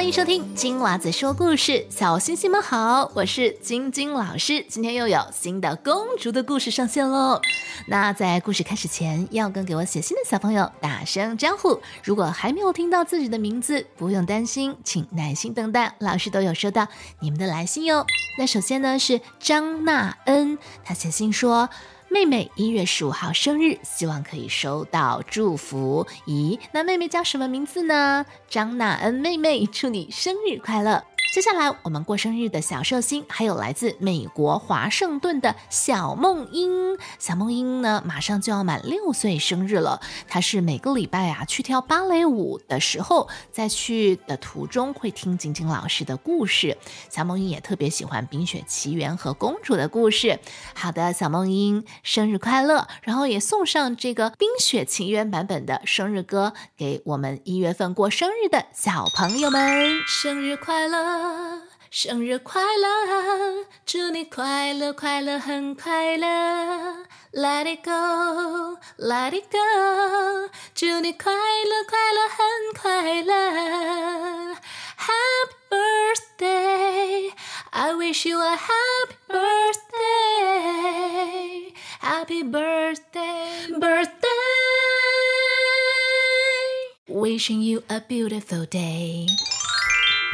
欢迎收听金娃子说故事，小星星们好，我是晶晶老师，今天又有新的公主的故事上线喽。那在故事开始前，要跟给我写信的小朋友打声招呼。如果还没有听到自己的名字，不用担心，请耐心等待，老师都有收到你们的来信哟。那首先呢是张娜恩，她写信说。妹妹一月十五号生日，希望可以收到祝福。咦，那妹妹叫什么名字呢？张娜恩妹妹，祝你生日快乐！接下来我们过生日的小寿星，还有来自美国华盛顿的小梦英。小梦英呢，马上就要满六岁生日了。她是每个礼拜啊去跳芭蕾舞的时候，在去的途中会听晶晶老师的故事。小梦英也特别喜欢《冰雪奇缘》和公主的故事。好的，小梦英生日快乐！然后也送上这个《冰雪奇缘》版本的生日歌给我们一月份过生日的小朋友们，生日快乐！生日快乐，祝你快乐快乐很快乐。Let it go, let it go，祝你快乐快乐很快乐。Happy birthday, I wish you a happy birthday, happy birthday, birthday. Wishing you a beautiful day.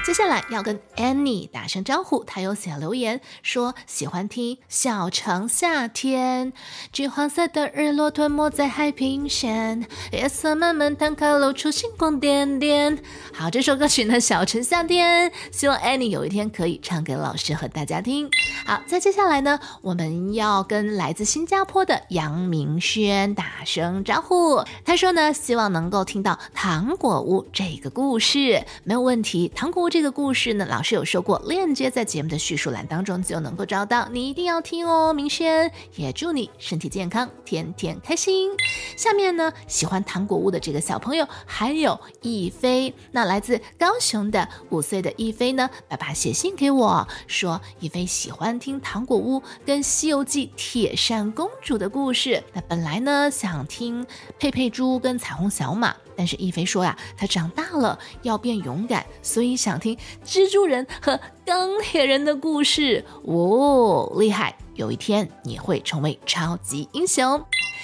接下来要跟 Annie 打声招呼，她有写留言说喜欢听《小城夏天》，橘黄色的日落吞没在海平线，夜色慢慢摊开，露出星光点点。好，这首歌曲呢，《小城夏天》，希望 Annie 有一天可以唱给老师和大家听。好，再接下来呢，我们要跟来自新加坡的杨明轩打声招呼，他说呢，希望能够听到《糖果屋》这个故事，没有问题，《糖果屋》。这个故事呢，老师有说过，链接在节目的叙述栏当中就能够找到，你一定要听哦。明轩也祝你身体健康，天天开心。下面呢，喜欢糖果屋的这个小朋友还有亦飞，那来自高雄的五岁的亦飞呢，爸爸写信给我说，亦飞喜欢听糖果屋跟《西游记》铁扇公主的故事。那本来呢，想听佩佩猪跟彩虹小马。但是亦菲说呀，他长大了要变勇敢，所以想听蜘蛛人和钢铁人的故事。哦，厉害！有一天你会成为超级英雄。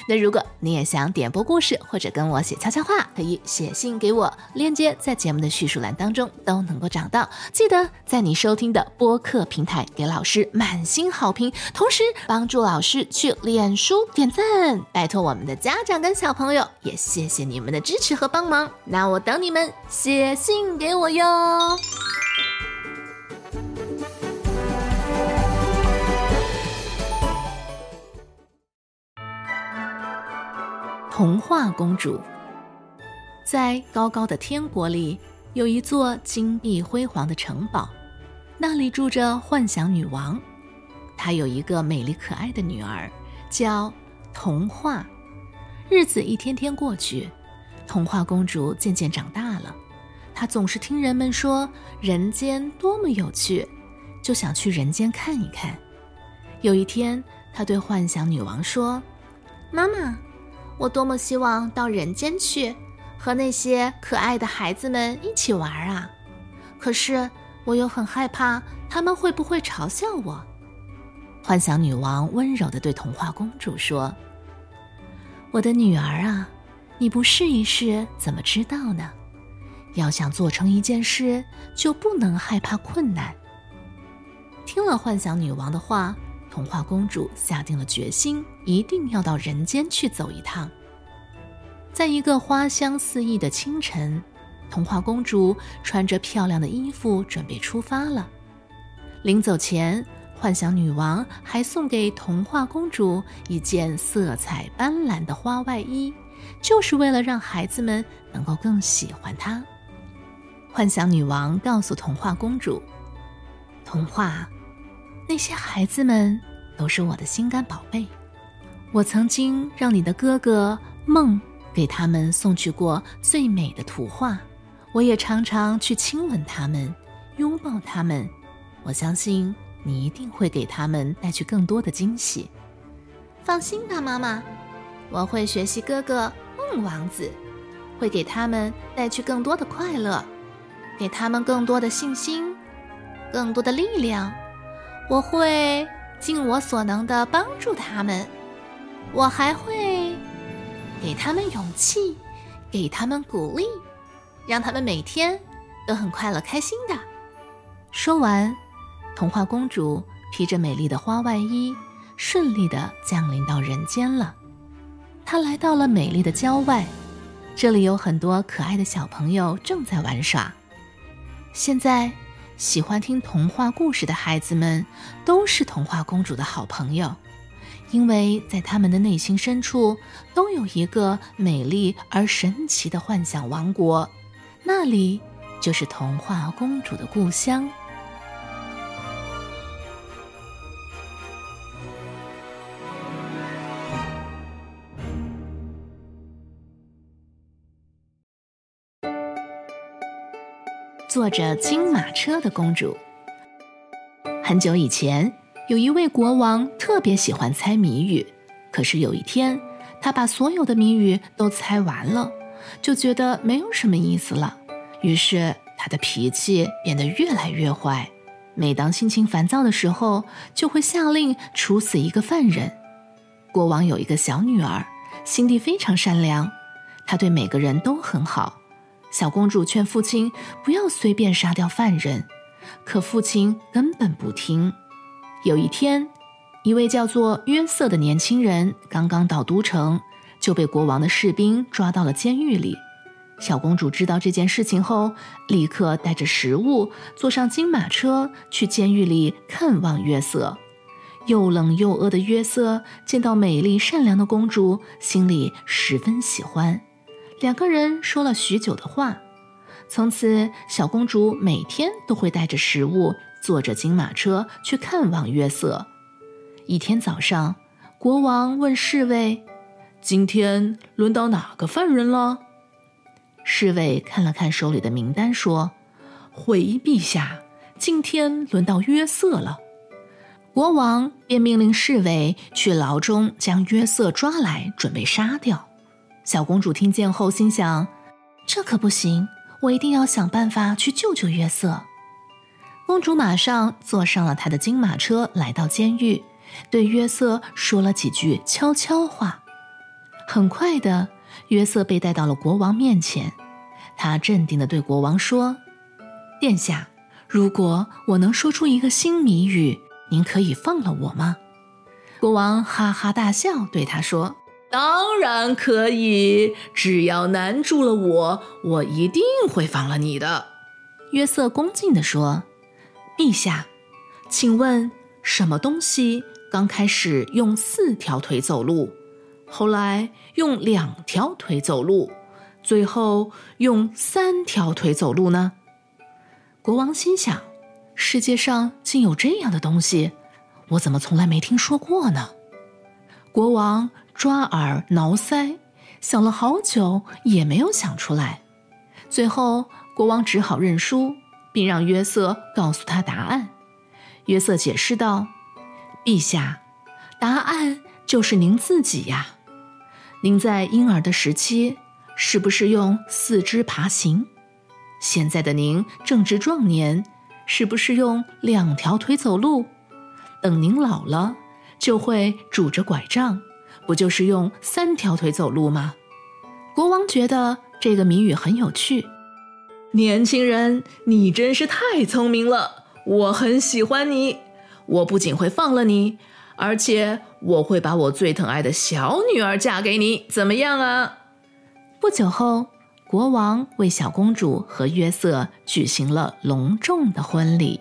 那如果你也想点播故事或者跟我写悄悄话，可以写信给我，链接在节目的叙述栏当中都能够找到。记得在你收听的播客平台给老师满星好评，同时帮助老师去脸书点赞，拜托我们的家长跟小朋友，也谢谢你们的支持和帮忙。那我等你们写信给我哟。童话公主在高高的天国里，有一座金碧辉煌的城堡，那里住着幻想女王。她有一个美丽可爱的女儿，叫童话。日子一天天过去，童话公主渐渐长大了。她总是听人们说人间多么有趣，就想去人间看一看。有一天，她对幻想女王说：“妈妈。”我多么希望到人间去，和那些可爱的孩子们一起玩啊！可是我又很害怕他们会不会嘲笑我。幻想女王温柔地对童话公主说：“我的女儿啊，你不试一试怎么知道呢？要想做成一件事，就不能害怕困难。”听了幻想女王的话。童话公主下定了决心，一定要到人间去走一趟。在一个花香四溢的清晨，童话公主穿着漂亮的衣服准备出发了。临走前，幻想女王还送给童话公主一件色彩斑斓的花外衣，就是为了让孩子们能够更喜欢她。幻想女王告诉童话公主：“童话。”那些孩子们都是我的心肝宝贝，我曾经让你的哥哥梦给他们送去过最美的图画，我也常常去亲吻他们，拥抱他们。我相信你一定会给他们带去更多的惊喜。放心吧，妈妈，我会学习哥哥梦王子，会给他们带去更多的快乐。给他们更多的信心，更多的力量。我会尽我所能的帮助他们，我还会给他们勇气，给他们鼓励，让他们每天都很快乐开心的。说完，童话公主披着美丽的花外衣，顺利的降临到人间了。她来到了美丽的郊外，这里有很多可爱的小朋友正在玩耍。现在。喜欢听童话故事的孩子们，都是童话公主的好朋友，因为在他们的内心深处，都有一个美丽而神奇的幻想王国，那里就是童话公主的故乡。坐着金马车的公主。很久以前，有一位国王特别喜欢猜谜语，可是有一天，他把所有的谜语都猜完了，就觉得没有什么意思了。于是，他的脾气变得越来越坏。每当心情烦躁的时候，就会下令处死一个犯人。国王有一个小女儿，心地非常善良，她对每个人都很好。小公主劝父亲不要随便杀掉犯人，可父亲根本不听。有一天，一位叫做约瑟的年轻人刚刚到都城，就被国王的士兵抓到了监狱里。小公主知道这件事情后，立刻带着食物坐上金马车去监狱里看望约瑟。又冷又饿的约瑟见到美丽善良的公主，心里十分喜欢。两个人说了许久的话，从此小公主每天都会带着食物，坐着金马车去看望约瑟。一天早上，国王问侍卫：“今天轮到哪个犯人了？”侍卫看了看手里的名单，说：“回陛下，今天轮到约瑟了。”国王便命令侍卫去牢中将约瑟抓来，准备杀掉。小公主听见后心想：“这可不行，我一定要想办法去救救约瑟。”公主马上坐上了她的金马车，来到监狱，对约瑟说了几句悄悄话。很快的，约瑟被带到了国王面前。他镇定地对国王说：“殿下，如果我能说出一个新谜语，您可以放了我吗？”国王哈哈大笑，对他说。当然可以，只要难住了我，我一定会放了你的。”约瑟恭敬地说，“陛下，请问什么东西刚开始用四条腿走路，后来用两条腿走路，最后用三条腿走路呢？”国王心想：“世界上竟有这样的东西，我怎么从来没听说过呢？”国王。抓耳挠腮，想了好久也没有想出来。最后，国王只好认输，并让约瑟告诉他答案。约瑟解释道：“陛下，答案就是您自己呀。您在婴儿的时期是不是用四肢爬行？现在的您正值壮年，是不是用两条腿走路？等您老了，就会拄着拐杖。”不就是用三条腿走路吗？国王觉得这个谜语很有趣。年轻人，你真是太聪明了，我很喜欢你。我不仅会放了你，而且我会把我最疼爱的小女儿嫁给你，怎么样啊？不久后，国王为小公主和约瑟举行了隆重的婚礼。